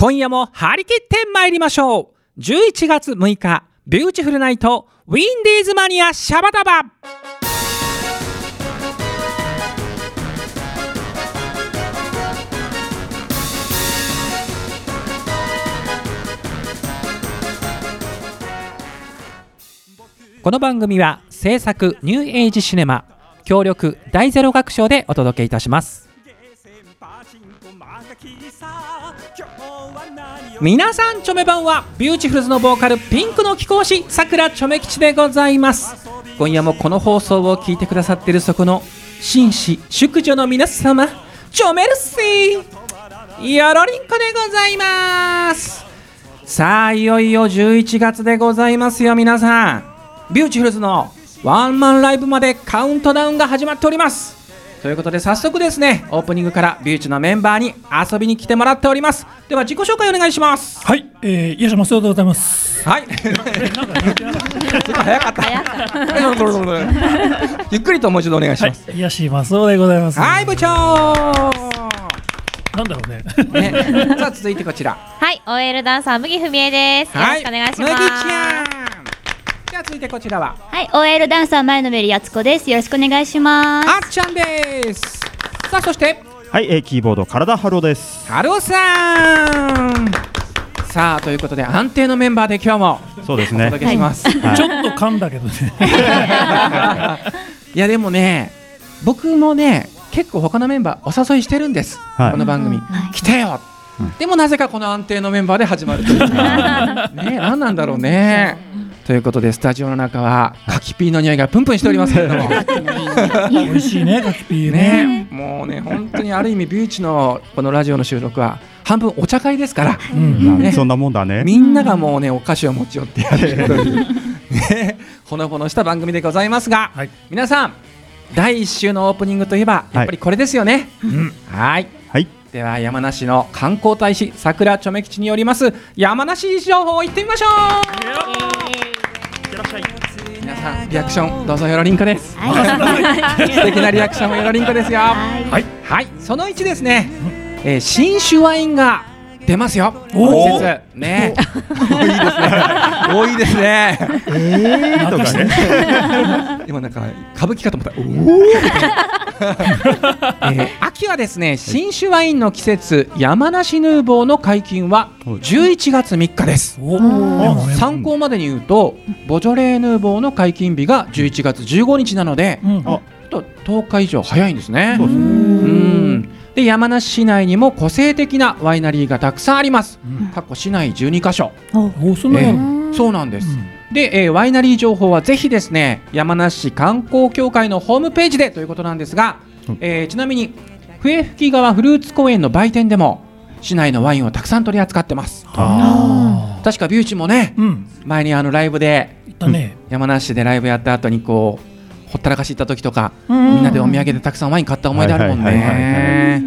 今夜も張り切って参りましょう。11月6日ビューティフルナイトインディーズマニアシャバダバ。この番組は制作ニューエイジシネマ協力大ゼロ学賞でお届けいたします。皆さんチョメばんはビューティフルズのボーカルピンクの貴公子さくらチョメ吉でございます。今夜もこの放送を聞いてくださってるそこの紳士淑女の皆様チョメルシーよろりんこでございます。さあいよいよ11月でございますよ皆さん。ビューティフルズのワンマンライブまでカウントダウンが始まっております。ということで早速ですねオープニングからビューチのメンバーに遊びに来てもらっておりますでは自己紹介お願いしますはい、えー、いやしますよでございます。はい 早かったゆっくりともう一度お願いしはいます、いやしますよでございます。はい、部長なんだろうね。ね、さあ続いてこちらはい、OL ダンサー麦文江です。よろしくお願いします。麦ちじゃあ続いてこちらは。はい、OL ダンサー前のめりやつこです。よろしくお願いします。あっちゃんです。さあそして。はい、えー、キーボード隊ハローです。ハローさん。さあということで安定のメンバーで今日も。おそうですね。届けします、はい。ちょっと噛んだけどね。いやでもね僕もね結構他のメンバーお誘いしてるんです、はい。この番組、はい。来てよ、でもなぜかこの安定のメンバーで始まるという。ね何なんだろうねということでスタジオの中は柿ピーの匂いがプンプンしておりますけれども 美味しいね、カキピーねね。もうね本当にある意味ビューチのこのラジオの収録は半分お茶会ですから、うん。ねそんなもんだね。みんながもうねお菓子を持ち寄ってやるという ねほのぼのした番組でございますが、はい皆さん第1週のオープニングといえばやっぱりこれですよね。うん。はいはい。では山梨の観光大使桜ちょめ吉によります山梨情報を言ってみましょう皆さんリアクションどうぞよろりんこです。素敵なリアクションもよろりんこですよ。はい。はい。その1ですね、えー新酒ワインが出ますよおー季節ね多いですね多いですねえーとかね。今なんか歌舞伎かと思った。おお。えー秋はですね新酒ワインの季節山梨ヌーボーの解禁ははい11月3日です。おお。参考までに言うとボジョレーヌーボーの解禁日が11月15日なのでうん。あちょっと10日以上早いんですね。そうですねうんで山梨市内にも個性的なワイナリーがたくさんあります。うん過去市内12カ所。えの？ーそうなんです。うんで、えーワイナリー情報はぜひですね山梨市観光協会のホームページでということなんですが、うんえーちなみに笛吹川フルーツ公園の売店でも市内のワインをたくさん取り扱ってますあ確かビューチもね。前にあのライブでね。山梨市でライブやった後にこうほったらかし行った時とか、みみんなでお土産でたくさんワイン買った思い出あるもんね。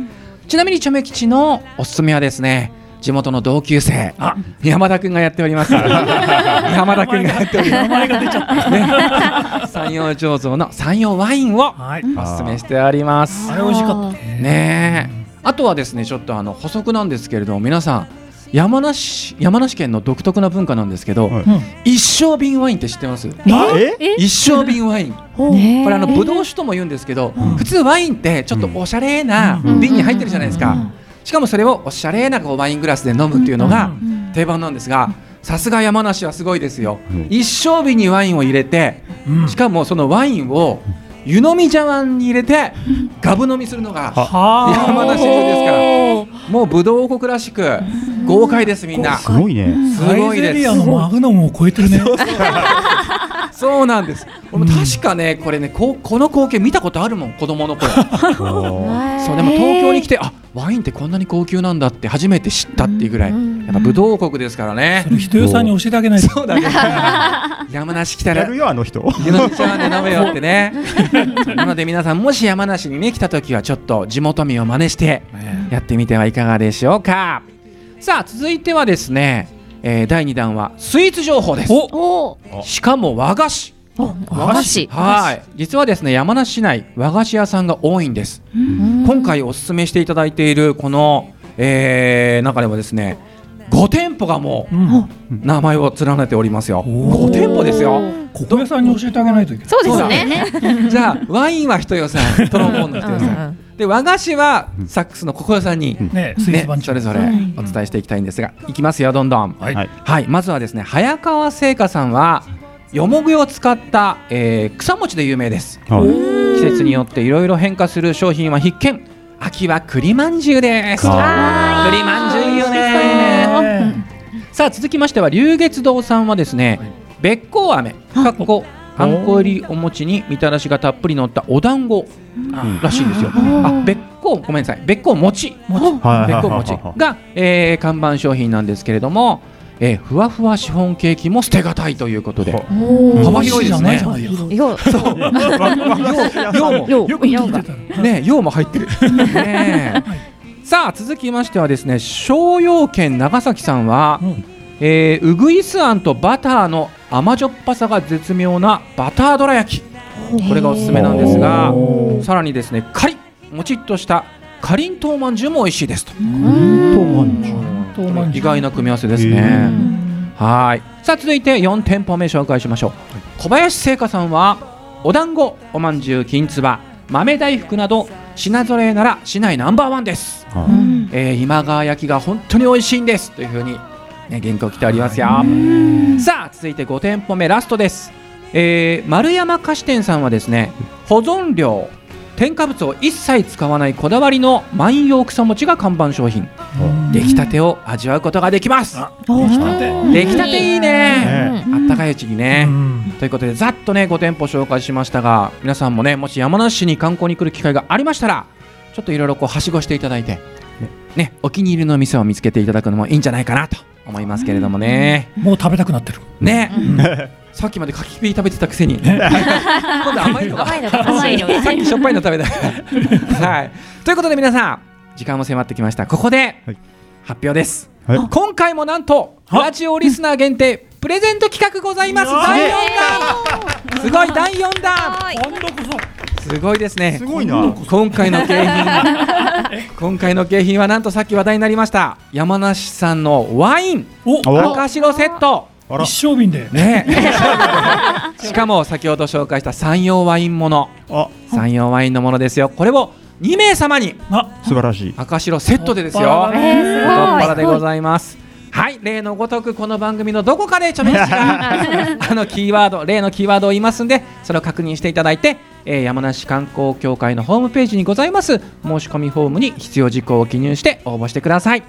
ちなみにチョメ吉のおすすめはですね地元の同級生。あ、山田くんがやっております。山田くんがやっております。名前が出ちゃった。山陽醸造の山陽ワインをはい。おすすめしております。あれ美味しかった。ね。あとはですねちょっとあの補足なんですけれども皆さん山梨山梨県の独特な文化なんですけど、はい。うん。一生瓶ワインって知ってます？一生瓶ワイン。ねこれあのブドウ酒とも言うんですけど、うん。普通ワインってちょっとおしゃれなうん。瓶に入ってるじゃないですか、うん。しかもそれをおしゃれなこうワイングラスで飲むっていうのがうん。定番なんですがさすが山梨はすごいですよ、うん。一生瓶にワインを入れてうん。しかもそのワインを湯飲み茶碗に入れてガブ飲みするのがは。あ。山梨流ですから。もうブドウ王国らしく豪快ですみんな。すごいね。すごいサイゼリアですのマグナムを超えてるね。そうなんです。俺も確かねこれねここの光景見たことあるもん子供の頃。そうでも東京に来てあワインってこんなに高級なんだって初めて知ったっていうぐらい。やっぱブド国ですからね。それ人よさんに教えてあげないと。そうだね。山梨来たら。やるよあの人。湯飲み茶碗で飲めよってね。なので皆さんもし山梨にね来た時はちょっと地元民を真似してやってみてはいかがでしょうか。さあ続いてはですね、えー第2弾はスイーツ情報です。お、お。しかも和菓子。和菓子。はい。実はですね山梨市内和菓子屋さんが多いんです。今回おすすめしていただいているこの、えー中でもですね5店舗がもう名前を連ねておりますよ。おー。5店舗ですよ。ここ屋さんに教えてあげないといけない。そうですね。じゃあワインは人よさん トロンボーンの人よさうんで和菓子はサックスのここよさんにね。それぞれお伝えしていきたいんですがいきますよどんどん。はい。はい。はい、まずはですね早川製菓さんはよもぎを使った、えー草餅で有名です。はい。季節によっていろいろ変化する商品は必見。秋は栗まんじゅうです。あ栗まんさあ続きましては龍月堂さんはですねべっこう飴かっこあんこ入りお餅にみたらしがたっぷり乗ったお団子らしいんですよ。あべっこうごめんなさいべっこう餅。はいべっこう餅が、えー看板商品なんですけれども、えーふわふわシフォンケーキも捨てがたいということで。幅広いですね。よよ、量もよ、よく聞いてたら。ね量も入ってる。ねえさあ続きましてはですね商用圏長崎さんは、うん。えーうぐいすあんとバターの甘じょっぱさが絶妙なバターどら焼き。これがおすすめなんですがさらにですねカリッもちっとしたかりんとうまんじゅうも美味しいですと。意外な組み合わせですね。はい。さあ続いて4店舗目紹介しましょう。小林製菓さんはお団子おまんじゅうきんつば豆大福など品揃えなら市内ナンバーワンです、はえー今川焼きが本当に美味しいんですというふうに、ね、原稿来ておりますよ。さあ続いて5店舗目ラストです、えー丸山菓子店さんはですね保存料添加物を一切使わないこだわりの万葉草餅が看板商品。出来たてを味わうことができます。出来たて。出来たていいね。うんあったかいうちにね、うん。ということでざっとね5店舗紹介しましたが皆さんもねもし山梨市に観光に来る機会がありましたらちょっといろいろこうはしごしていただいてねお気に入りの店を見つけていただくのもいいんじゃないかなと思いますけれどもね。もう食べたくなってる。ねさっきまで柿ピー食べてたくせに。今度甘いのが。甘いのいのさっきしょっぱいの食べた。はい。ということで皆さん時間も迫ってきました。ここではい。発表です、はい。今回もなんとラジオリスナー限定プレゼント企画ございます。第4弾。すごい第4弾。すごい。ですね。すごいな。今回の景品 今回の景品はなんとさっき話題になりました。山梨産のワイン。お、お。赤白セット一升瓶で。ね。しかも先ほど紹介した山陽ワインもの。あ。山陽ワインのものですよ。これを2名様に。あ、素晴らしい。赤白セットでですよ。太っ。腹でございます。はい。例のごとくこの番組のどこかでちょめっちが あのキーワード例のキーワードを言いますんでそれを確認していただいて、えー山梨観光協会のホームページにございます申し込みフォームに必要事項を記入して応募してください。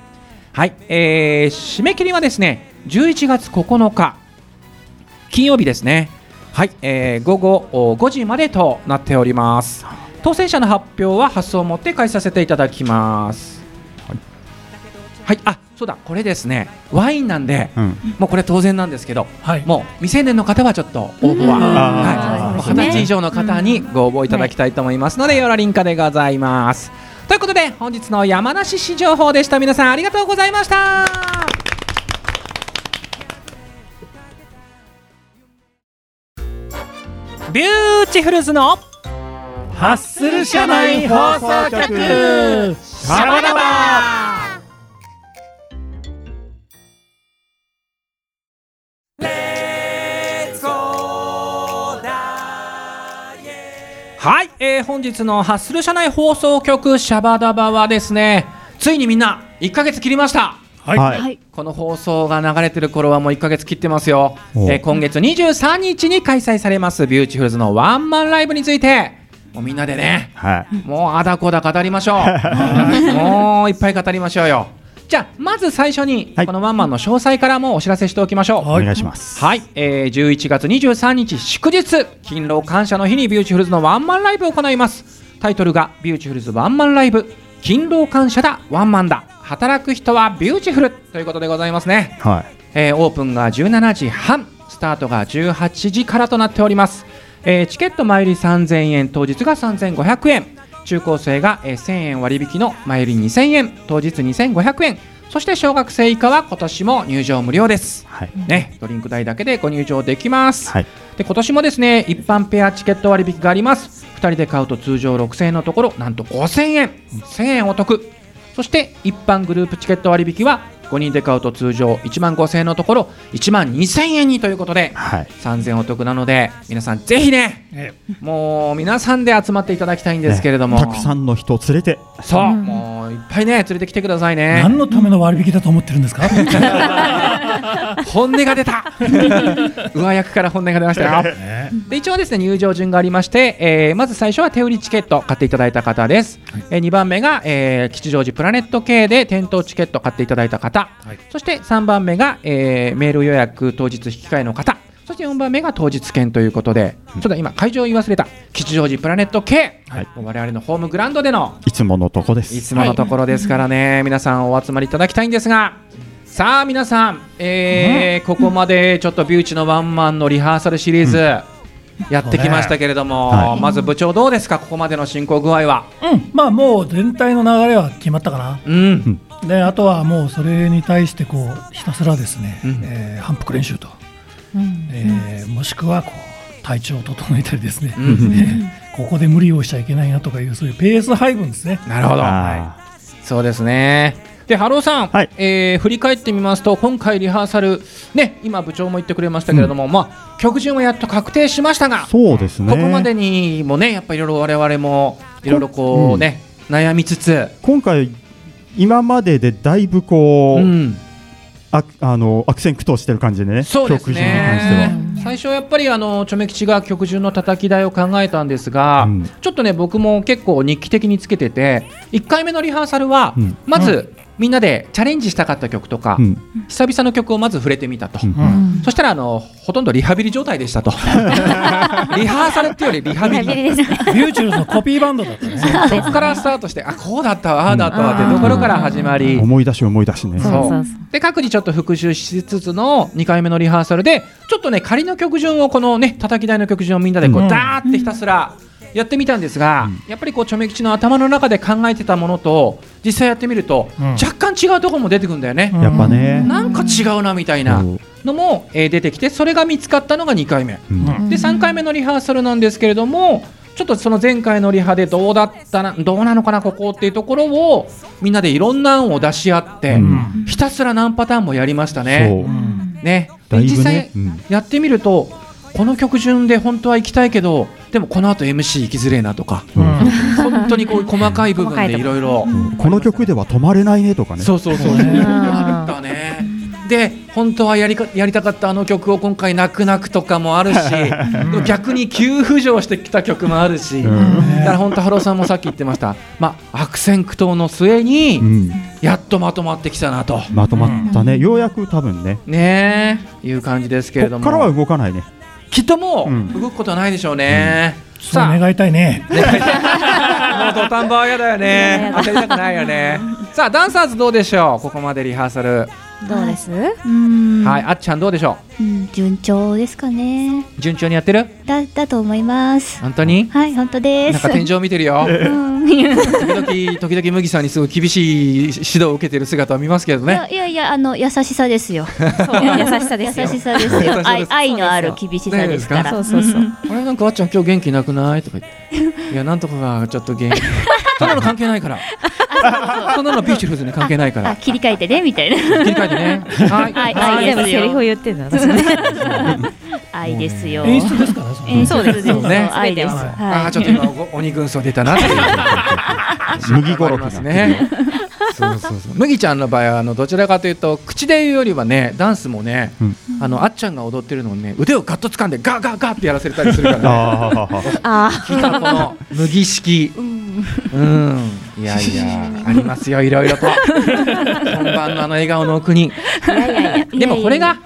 はい、えー締め切りはですね11月9日金曜日ですね。はい、えー午後お5時までとなっております。当選者の発表は発送をもって返させていただきます。はい、あそうだこれですね。ワインなんでうん。もうこれ当然なんですけどはい。もう未成年の方はちょっと応募は、うん。はい、二十歳以上の方にご応募いただきたいと思いますので、よろりんかでございます。ということで本日の山梨市情報でした。皆さんありがとうございましたビューティフルズのハッスル社内放送局。シャバダバはい、えー本日のハッスル社内放送局シャバダバはですねついにみんな1ヶ月切りましたはい。はい。はい。この放送が流れてる頃はもう1ヶ月切ってますよ、おえー今月23日に開催されますビューティフルズのワンマンライブについて。もうみんなでね。はい。もうああだこうだ語りましょう。もういっぱい語りましょうよ。じゃあまず最初にはい。このワンマンの詳細からもお知らせしておきましょう。お願いします。はい、えー、11月23日祝日勤労感謝の日にビューティフルズのワンマンライブを行います。タイトルがビューティフルズワンマンライブ勤労感謝だワンマンだ働く人はビューティフルということでございますね。はい。えーオープンが17時半スタートが18時からとなっております、えーチケット前売り3000円当日が3500円。中高生が、えー1000円割引の前売り2000円当日2500円。そして小学生以下は今年も入場無料です。はい。ね、ドリンク代だけでご入場できます、はい。で今年もですね一般ペアチケット割引があります。2人で買うと通常6000円のところなんと5000円。1000円お得そして一般グループチケット割引は5人で買うと通常1万5000円のところ1万2000円にということではい。3000円お得なので皆さんぜひねえもう皆さんで集まっていただきたいんですけれども、ね。たくさんの人を連れて、そう、もういっぱいね連れてきてくださいね。何のための割引だと思ってるんですか？本音が出た。上役から本音が出ましたよ。ね。で一応ですね入場順がありまして、えーまず最初は手売りチケット買っていただいた方です、え2番目が、えー吉祥寺プラネット系で店頭チケット買っていただいた方、はい。そして3番目が、えーメール予約当日引き換えの方。そして4番目が当日券ということで、ちょっと今会場言い忘れた。吉祥寺プラネット系、はい。我々のホームグラウンドでの。いつものとこでいす。つものところですからね、皆さんお集まりいただきたいんですが、さあ皆さん、えーここまでちょっとビューチのワンマンのリハーサルシリーズ、やってきましたけれども、はい。まず部長どうですか、ここまでの進行具合は。うん。まあもう全体の流れは決まったかな。うん、であとはもうそれに対してこうひたすらですね、うん。えー反復練習と、うん。えーもしくはこう体調を整えたりですね、うん。えーここで無理をしちゃいけないなとかいうそういうペース配分ですね。なるほど、あそうですね。で、ハローさん、はい。えー振り返ってみますと、今回リハーサル、ね、今部長も言ってくれましたけれども、まあ曲順はやっと確定しましたがー、そうですね。ここまでにもね、やっぱりいろいろ我々もいろいろこうね、悩みつつ、今回今まででだいぶこう、うん、ああの悪戦苦闘してる感じでね。そうです曲順に関しては。ね。最初やっぱりあのチョメ吉が曲順の叩き台を考えたんですが、うん。ちょっとね僕も結構日記的につけてて1回目のリハーサルは、うん。まず、みんなでチャレンジしたかった曲とか、うん。久々の曲をまず触れてみたと、うん。うん。そしたらあのほとんどリハビリ状態でしたと。リハーサルっていうよりリハビリリですね。ビューチュルズのコピーバンドだったね。そこからスタートしてあこうだったわああだったわってところから始まり、思い出し思い出しね。そうそうそう。で各自ちょっと復習しつつの2回目のリハーサルでちょっとね仮の曲順をこのね叩き台の曲順をみんなでこううん。ダーってひたすらやってみたんですが、やっぱりこうチョメ吉の頭の中で考えてたものと実際やってみると、うん。若干違うところも出てくるんだよね、やっぱね。なんか違うなみたいなのも、えー出てきてそれが見つかったのが2回目。うん。うん。で3回目のリハーサルなんですけれどもちょっとその前回のリハでどうだったなどうなのかなここっていうところをみんなでいろんな案を出し合って、うん。ひたすら何パターンもやりましたね。ね。だいぶ実際やってみるとこの曲順で本当は行きたいけどでもこの後 MC 行きづれえなとかうん。本当にこういう細かい部分でいろいろ。この曲では止まれないねとかね。そうそうそう。そうねあったねで本当はやりかやりたかったあの曲を今回泣く泣くとかもあるし 逆に急浮上してきた曲もあるし、うん。だから本当ハローさんもさっき言ってました、まあ、悪戦苦闘の末にうん。やっとまとまってきたなと、まとまったね。ようやく多分ね。ねえいう感じですけれども。こっからは動かないね。きっともう動くことはないでしょうね、さあ。願いたいね。もう土壇場は嫌だよね。当たりたくないよね。さあダンサーズどうでしょう？ここまでリハーサル、どうです？うん。はいあっちゃんどうでしょう？ん順調ですかね。う順調にやってる？だだと思います。本当に？はい本当です。なんか天井見てるよ。うん。時々時々麦さんにすごい厳しい指導を受けてる姿を見ますけどね。いやいやいやあの優しさですよ。そう。優しさですよ。優しさです 優しさです。よ愛愛のある厳しさですから。そうそうそう。あれなんかあっちゃん今日元気なくない？とか言って。いやなんとかがちょっと元気そんなの関係ないから。そんなのビーチフルズに関係ないから。あ切り替えてねみたいな。切り替えてね。はい。はい。あ愛です全部セリフをよ言ってんだ。愛ですよ。演出ですか？らねそれ演出ですね。愛です。はい。あはい。ーちょっと今お鬼軍曹出たな麦ごろきありますね。そうそうそう。麦ちゃんの場合はあのどちらかというと口で言うよりはねダンスもね、うん。あのあっちゃんが踊ってるのをね腕をガッと掴んでガーガーガーってやらせたりするからね。ああ。あ聞いたこの麦式。うん。いやいやありますよいろいろと。本番のあの笑顔の奥に。あ。いやいやいや。でもこれが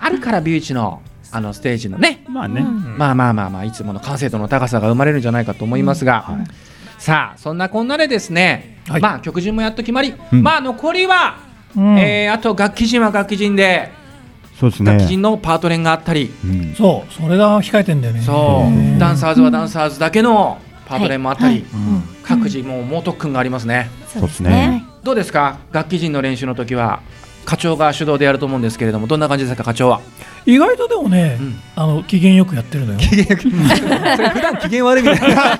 あるからビューチのあのステージのね。まあね。まあまあまあまあいつもの完成度の高さが生まれるんじゃないかと思いますが、さあそんなこんなでですね、はいまあ曲順もやっと決まり、うんまあ残りは、うんえーあと楽器陣は楽器陣で、そうです楽器ね。陣のパート練があったり、うんそうそれが控えてんだよねそう、んダンサーズはダンサーズだけのパート練もあったり、各自もう猛特訓がありますね、そうですね。どうですか？楽器陣の練習の時は課長が主導でやると思うんですけれどもどんな感じですか？課長は。意外とでもね、うん。あの機嫌よくやってるのよ。それ普段機嫌悪いみたいな。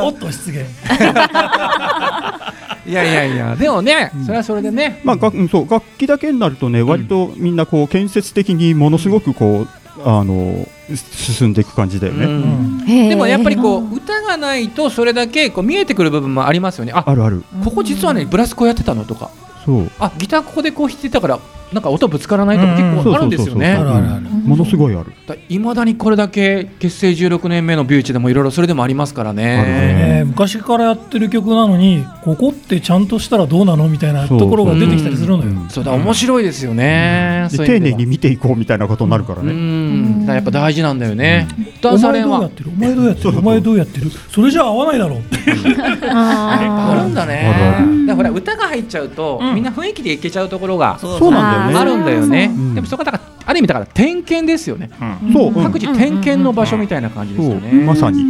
おっと失言。いやいやいやでもねそれはそれでね。まあ、がうんそう楽器だけになるとね、割とみんなこう建設的にものすごくこう、あの進んでいく感じだよね。うんでもやっぱりこう歌がないとそれだけこう見えてくる部分もありますよねああるある。ここ実はねブラスこうやってたのとかそう。あギターここでこう弾いてたからなんか音ぶつからないとか結構あるんですよね。ものすごいある。いまだにこれだけ結成16年目のビューチでもいろいろそれでもありますからね。ね。昔からやってる曲なのにここってちゃんとしたらどうなのみたいなところが出てきたりするのよ。う。んそうだ面白いですよね、丁寧に見ていこうみたいなことになるからうね。ん。だからやっぱ大事なんだよね、ダお前どうやってる？お前どうやってる？お前どうやってる？それじゃ合わないだろう。あるんだね。だからほら歌が入っちゃうと、みんな雰囲気でいけちゃうところが。そうなんだよね。あるんだよね、うん。でもそこはだからある意味だから点検ですよね、そう、うん。各自点検の場所みたいな感じですよね、まさに。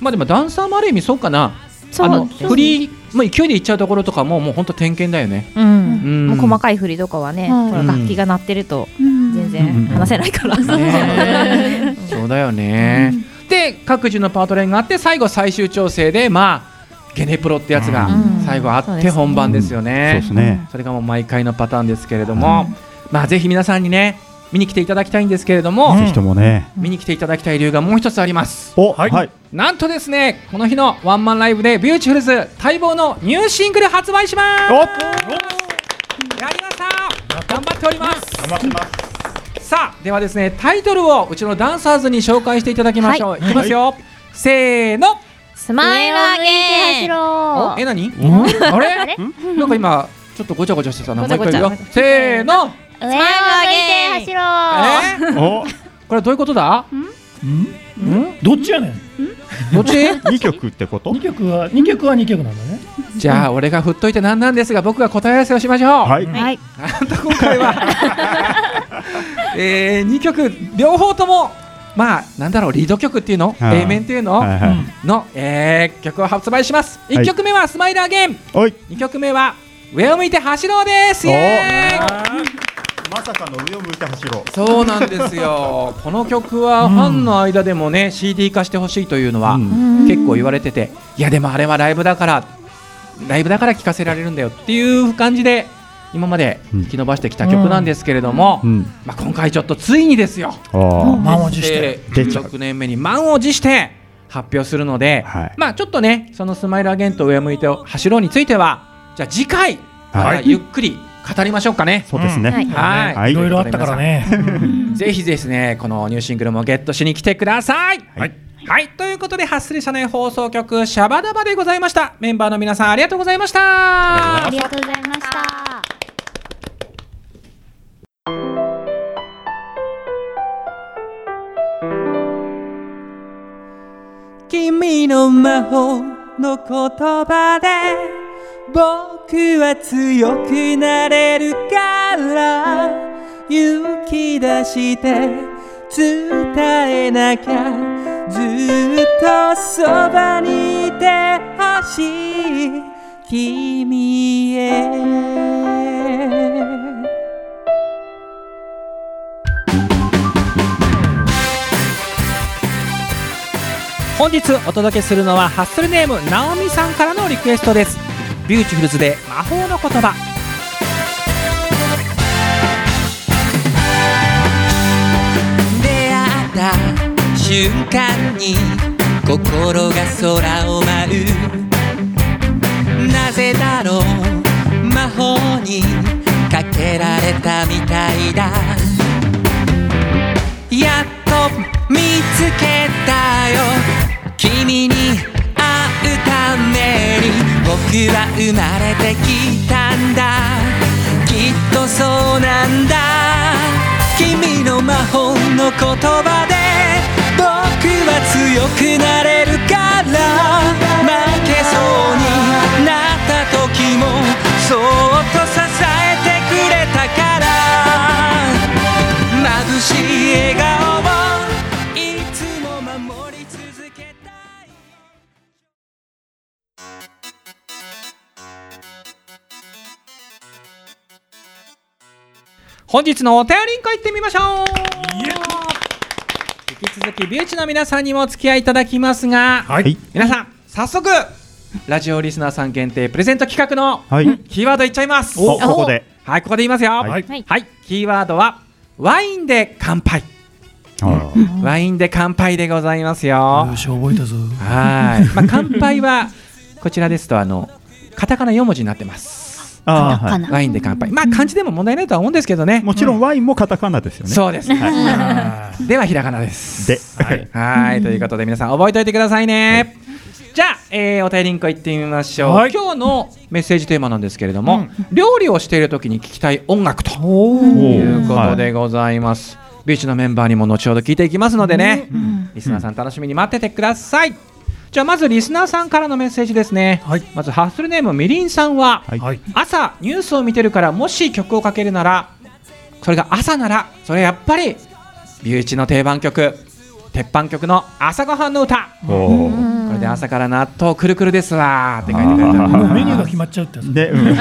まあでもダンサーもある意味そうかな。そうあのそうフリー、まあ、勢いでいっちゃうところとかももう本当点検だよね、うん。うん。もう細かい振りとかはね、楽器が鳴ってるとうん。全然話せないから、ね そうだよね、で各自のパート練があって最後最終調整でまあゲネプロってやつがうん。最後あって本番ですよね。それがもう毎回のパターンですけれども、まあぜひ皆さんにね見に来ていただきたいんですけれども、うん。ぜひともね。見に来ていただきたい理由がもう一つあります。お、はい。はい。なんとですねこの日のワンマンライブでビューティフルズ待望のニューシングル発売します。おやりました。頑張っております。頑張ってます。さあではですねタイトルをうちのダンサーズに紹介していただきましょう、はい。い、きますよ、せーのスマイルア走ゲンろえ何？うん？あれ？なんか今ちょっとごちゃごちゃしてたな。もう一回言う。よごちゃごちゃ。せーの！上を向いて走ろうえ？お、これどういうことだ？うん？ん？どっちやねん？どっち？二曲ってこと？2曲は2曲は2曲なんだね。じゃあ俺が振っといてなんなんですが僕が答え合わせをしましょう。はい。はい。なんと今回は。えー、2曲両方ともまあなんだろうリード曲っていうの？はい。A 面っていうの、はいはい。の、えー曲を発売しますい。1曲目は「スマイルアゲンおい。2曲目は「上を向いて走ろう」です。イエーイ。まさかの上を向いて走ろう。そうなんですよ。この曲はファンの間でもね CD 化してほしいというのはうん。結構言われてていやでもあれはライブだからライブだから聴かせられるんだよっていう感じで今まで引き伸ばしてきた曲なんですけれども、うん。まあ、今回ちょっとついにですよ。満を持して。出ちゃう16年目に満を持して発表するので、はい。まあちょっとねそのスマイルアゲント上向いて走ろうについてはじゃあ次回、はい。ゆっくり語りましょうかね。そうですね。はい。はい。はい。い。ろいろあったからね。ぜひですねこのニューシングルもゲットしに来てください。はい。はい。ということでハッスル社内放送局シャバダバでございました。メンバーの皆さんありがとうございました。ありがとうございました君の魔法の言葉で僕は強くなれるから勇気出して伝えなきゃずっとそばにいてほしい君へ。本日お届けするのはハッスルネームナオミさんからのリクエストです。ビューティフルズで魔法の言葉。出会った瞬間に心が空を舞う。なぜだろう魔法にかけられたみたいだ。やっと見つけたよ。君に会うために僕は生まれてきたんだ。きっとそうなんだ。君の魔法の言葉で僕は強くなれるから。負けそうになった時もそっと支えてくれたから。眩しい笑顔本日のお便りんこ行ってみましょう。引き続きビューチの皆さんにもお付き合いいただきますが、はい。はい。皆さん早速ラジオリスナーさん限定プレゼント企画のはい。キーワードいっちゃいます。お、ここで。はいここで言いますよ。はい。はい、はい。キーワードはワインで乾杯。ワインで乾杯でございますよ。よし覚えたぞ。はい、まあ、乾杯はこちらですとあのカタカナ4文字になってますワインで乾杯。まあ漢字でも問題ないとは思うんですけどね。い。もちろんワインもカタカナですよね。そうです。あではひらがなで。すで、はい。はい。ということで皆さん覚えておいてくださいね、じゃあ、えーお便りリンク行ってみましょう、はい。今日のメッセージテーマなんですけれども、料理をしている時に聞きたい音楽と。おいうことでございます、ビーチのメンバーにも後ほど聞いていきますのでね、うん。リスナーさん楽しみに待っててください、じゃあまずリスナーさんからのメッセージですね、はい。まずハッスルネームみりんさんは、はい。はい。朝ニュースを見てるからもし曲をかけるならそれが朝ならそれやっぱりビューチの定番曲鉄板曲の朝ごはんの歌。これで朝から納豆くるくるですわーって書いてくれてるあもうメニューが決まっちゃうってやつ。で、うん。ね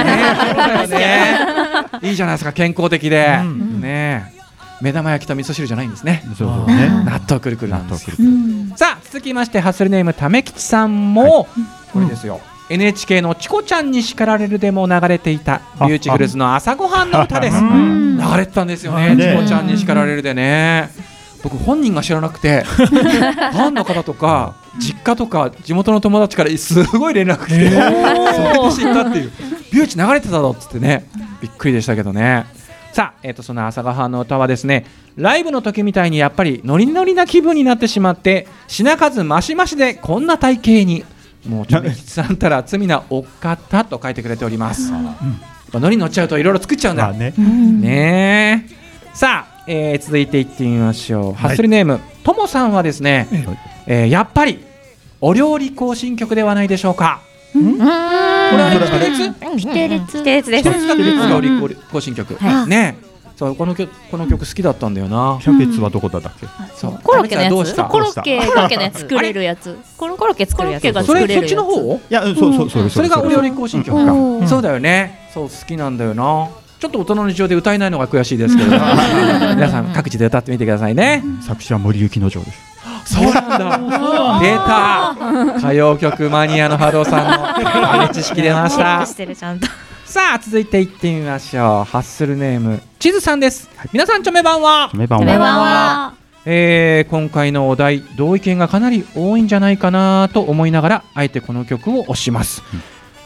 いいじゃないですか健康的で、うん。ね目玉焼きと味噌汁じゃないんですね。そうそうね。納豆くるくるなんですよ。うんさあ続きましてハッスルネームためきちさんも、これですよ、NHK の「チコちゃんに叱られる」でも流れていたビューティフルズの朝ごはんの歌です。うん。流れてたんですよね「ねチコちゃんに叱られる」でね。僕本人が知らなくて ファンの方とか実家とか地元の友達からすごい連絡来て、それで知ったっていう。ビューチ流れてたぞっつってね。びっくりでしたけどねさあ、えー、とその朝ごはんの歌はですね。ライブの時みたいにやっぱりノリノリな気分になってしまって品数マシマシでこんな体型にもうちょめきちさんたら罪なお方と書いてくれております、やっぱノリ乗っちゃうといろいろ作っちゃうんだ。まあね。ねえ。さあ、えー続いていってみましょう、ハッスルネームともさんはですね、えーやっぱりお料理行進曲ではないでしょうか。うんこれはね規定列規定列です。規定列料理行進曲、はい。ね。えそうこの曲この曲好きだったんだよな。キャベツはどこだったっけ？そう。コロッケのやつ？コロッケコロッケのやつ作れるやつ。このコロッケ作るやつ。コロッケがそれそっちの方？いや、うんそうそうそう。それがお料理行進曲か、うん。そうだよね。そう好きなんだよな。ちょっと大人の事情で歌えないのが悔しいですけど。皆さん各地で歌ってみてくださいね。作詞は森幸之丞です。そうなんだ。出た。歌謡曲マニアの波動さんの豆知識出ました。してるちゃんと。さあ続いていってみましょう。ハッスルネーム地図さんです。皆さんチョメ版は？メバンこれは。は。えー今回のお題同意見がかなり多いんじゃないかなと思いながらあえてこの曲を推します、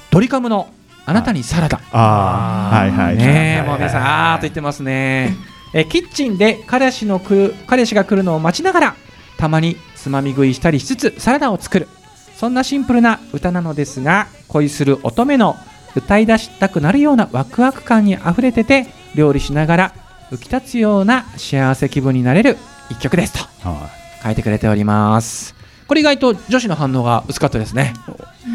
ドリカムのあなたにサラダ。ああ、はいはい。ねえもう皆さんあーと言ってますね、えーキッチンで彼氏の来る彼氏が来るのを待ちながらたまにつまみ食いしたりしつつサラダを作る。そんなシンプルな歌なのですが恋する乙女の歌い出したくなるようなワクワク感にあふれてて料理しながら浮き立つような幸せ気分になれる一曲ですとは書いてくれております。これ意外と女子の反応が薄かったですね。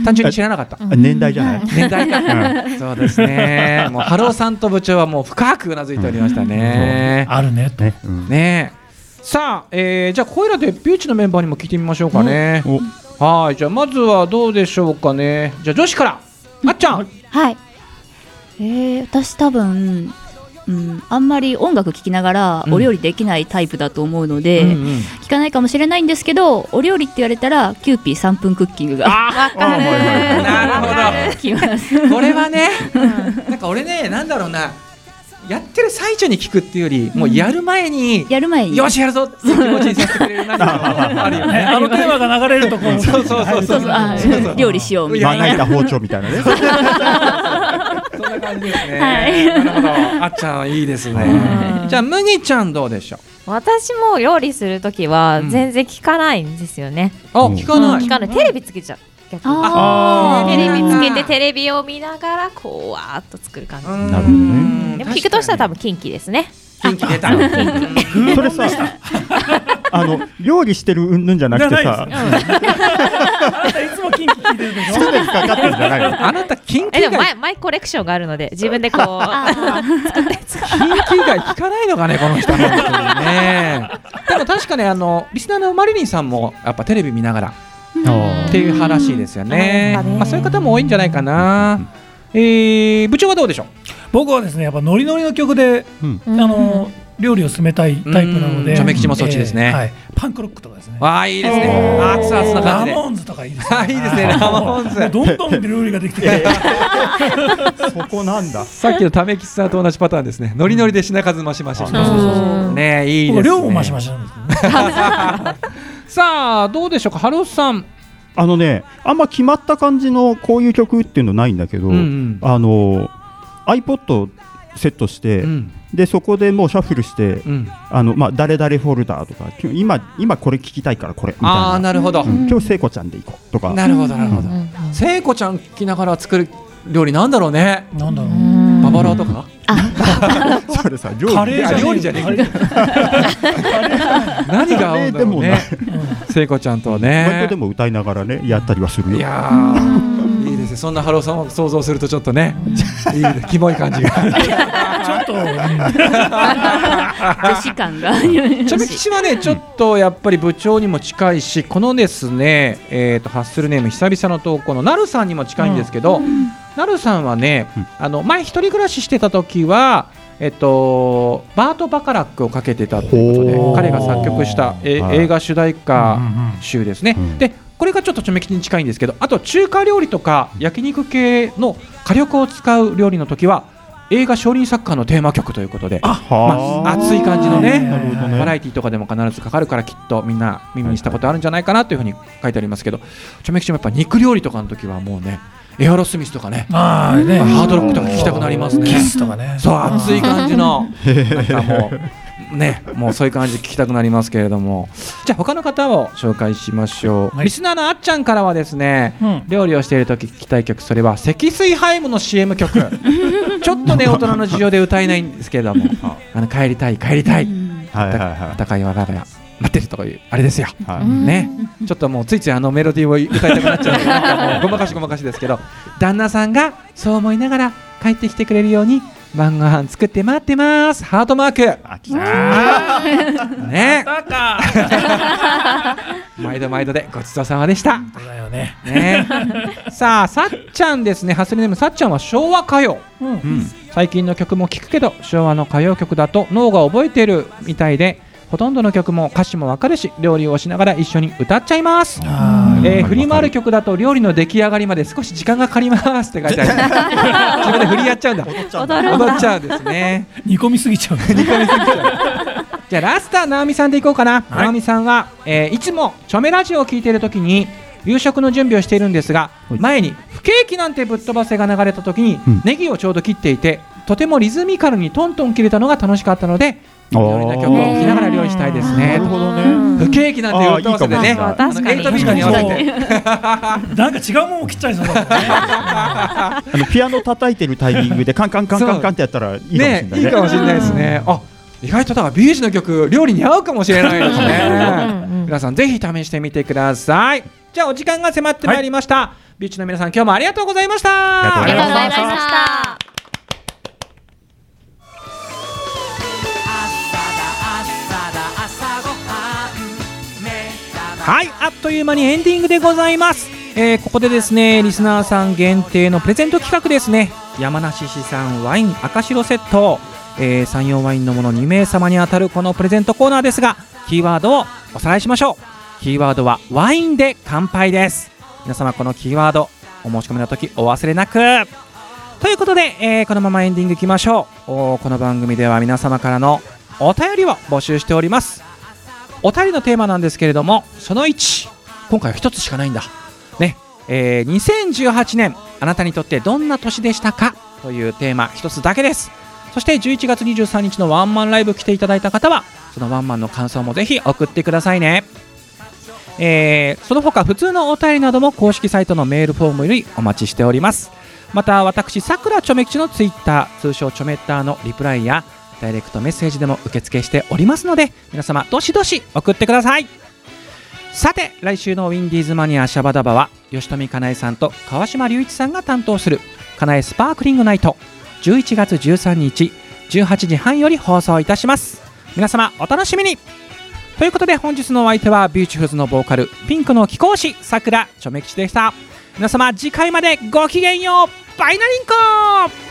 単純に知らなかった。い年代じゃない？年代か、そうですね。もうハローさんと部長はもう深くうなずいておりましたね、あるねと。ね。さあ、えーじゃあこれらでビューチのメンバーにも聞いてみましょうかね、お。はいじゃあまずはどうでしょうかね。じゃあ女子から。あっちゃん。はい。えー、私多分うん、あんまり音楽聴きながらうん。お料理できないタイプだと思うので、うんうん。聞かないかもしれないんですけどお料理って言われたらキューピー3分クッキングが。ああはいはいはいなるほきます。どこれはねなんか俺ねなんだろうなやってる最中に聞くっていうよりもうやる前に、やる前に。よしやるぞっていう気持ちにさせてくれる何かあるよね。ね あのテーマが流れるとこうそうそうそうそうそう。あそうそう料理しようみたいな。まな板包丁みたいなね。そんな感じですね。はい。なるほど。あっちゃんいいですね。じゃあ麦ちゃんどうでしょ私も料理するときはうん。全然聞かないんですよね、う。あ聞かない。聞かない。テレビつけちゃう逆に。あテレビつけててテレビを見ながらこうわーっと作る感じ、うん。なるほどね。でも聞くとしたら多分キンキですね。元気出た。それさ、あの料理してるうんぬんじゃなくてさ、あなたいつもキンキ聞いてるでしょ？あなたキンキえでも以外マイマイコレクションがあるので自分でこうキンキ以外聞かないのかねこの人ね。でも確かねあのリスナーのマリリンさんもやっぱテレビ見ながらっていう派らしいですよね。うん。まあそういう方も多いんじゃないかな。えー部長はどうでしょう？僕はですねやっぱノリノリの曲でうん。あの料理を進めたいタイプなので、うん。チョメ吉もそっちですね。はい、パンクロックとかですね。わあいいですね。熱々な感じで。ラモーンズとかいいですね。あいいですね。ラモーンズ。どんどん料理ができて。そこなんだ。さっきのためきちさんと同じパターンですね。ノリノリで品数増し増し。そうそうそうねいいですね。量もマシマシなんですね さあどうでしょうかハロさん。あのね、あんま決まった感じのこういう曲っていうのないんだけど、うんうん。あの iPod セットして、うん。でそこでもうシャッフルして、うん。あのまあ誰々フォルダーとか、今日今今これ聞きたいからこれみたいああな。なるほど。うん。今日聖子ちゃんで行こうとか。なるほどなるほど。聖子ちゃん聞きながら作る料理なんだろうね。なんだろうババロアとか？それさ料理。カレーじゃあ料理じゃね？えカレー何が合うんだろうね。カ聖子ちゃんと割ね。とでも歌いながらねやったりはするよ。いやーいいですね。そんなハローさんを想像するとちょっとねいいキモい感じが。ちょっと、うん女子感が。ちょめ吉はねちょっとやっぱり部長にも近いしこのですねえーとハッスルネーム久々の投稿のなるさんにも近いんですけど、なるさんはね、うん。あの前一人暮らししてた時はえっと、バート・バカラックをかけてたということで彼が作曲した、えはい。映画主題歌うんうん集ですね、うん。でこれがちょっとちょめ吉に近いんですけどあと中華料理とか焼肉系の火力を使う料理の時は映画「少林サッカー」のテーマ曲ということではまあ、熱い感じのねね。バラエティとかでも必ずかかるからきっとみんな耳にしたことあるんじゃないかなというふうに書いてありますけどちょめきちもやっぱ肉料理とかの時はもうねエアロスミスとかねね。ハードロックとか聞きたくなりますね。キスとかね。そう熱い感じのなんかもうねもうそういう感じで聞きたくなりますけれども。じゃあ他の方を紹介しましょう、はい。リスナーのあっちゃんからはですね、うん。料理をしている時聞きたい曲それは積水ハイムの CM 曲。ちょっとね大人の事情で歌えないんですけれども。あの帰りたい帰りたい。はい我が家待ってるとかいうあれですよ。いはい。ね、ちょっともうついついあのメロディーを歌いたくなっちゃう。のでなんかもうごまかしごまかしですけど。旦那さんがそう思いながら帰ってきてくれるように晩ご飯作って待ってます。ハートマーク。あ来た。ね。毎度毎度でごちそうさまでした。そうだよね。ね。さあさっちゃんですね。ハスリネームさっちゃんは昭和歌謡。うん。うん最近の曲も聴くけど昭和の歌謡曲だと脳が覚えてるみたいでほとんどの曲も歌詞もわかるし料理をしながら一緒に歌っちゃいます。あえー、振り回る曲だと料理の出来上がりまで少し時間がかかりますって書いてある 自分で振りやっちゃうんだ。踊っちゃうんですね。ー 煮込みすぎちゃう。じゃあラスター直美さんでいこうかな、はい。直美さんは、えーいつもチョメラジオを聞いている時に夕食の準備をしているんですがはい。前に不景気なんてぶっ飛ばせが流れた時に、うん。ネギをちょうど切っていてとてもリズミカルにトントン切れたのが楽しかったのであー。料理の曲を聴きながら料理したいですね。なるほどね。不景気なんてぶっ飛ばせでね。あーいいかもあのエイトビートに合わせてなんか違うもんを切っちゃいそうあのピアノ叩いてるタイミングでカンカンカンカンカンってやったらいいかもしれねないね。いいかもしれないですね。あ意外とだからビーチの曲料理に合うかもしれないですうんね。うん。皆さんぜひ試してみてください。じゃあお時間が迫ってまいりました。ビーチの皆さん今日も。ありがとうございました。ありがとうございましたはい、あっという間にエンディングでございます。えーここでですね、リスナーさん限定のプレゼント企画ですね。山梨市産ワイン赤白セット、えー、山陽ワインのもの2名様に当たるこのプレゼントコーナーですが、キーワードをおさらいしましょう。キーワードはワインで乾杯です。皆様このキーワード、お申し込みの時お忘れなく。ということで、えーこのままエンディングいきましょうこの番組では皆様からのお便りを募集しておりますお便りのテーマなんですけれどもその1今回は1つしかないんだ。ね。えー2018年あなたにとってどんな年でしたか？というテーマ1つだけです。そして11月23日のワンマンライブ来ていただいた方はそのワンマンの感想もぜひ送ってくださいね。えーその他普通のお便りなども公式サイトのメールフォームよりお待ちしております。また私さくらちょめ吉のツイッター通称ちょめッターのリプライやダイレクトメッセージでも受付しておりますので皆様どしどし送ってください。さて来週のウィンディーズマニアシャバダバは吉富かなえさんと川島隆一さんが担当するかなえスパークリングナイト11月13日18時半より放送いたします。皆様お楽しみに。ということで本日のお相手はビューティフルズのボーカルピンクの貴公子さくらちょめ吉でした。皆様次回までごきげんよう。バイナリンコ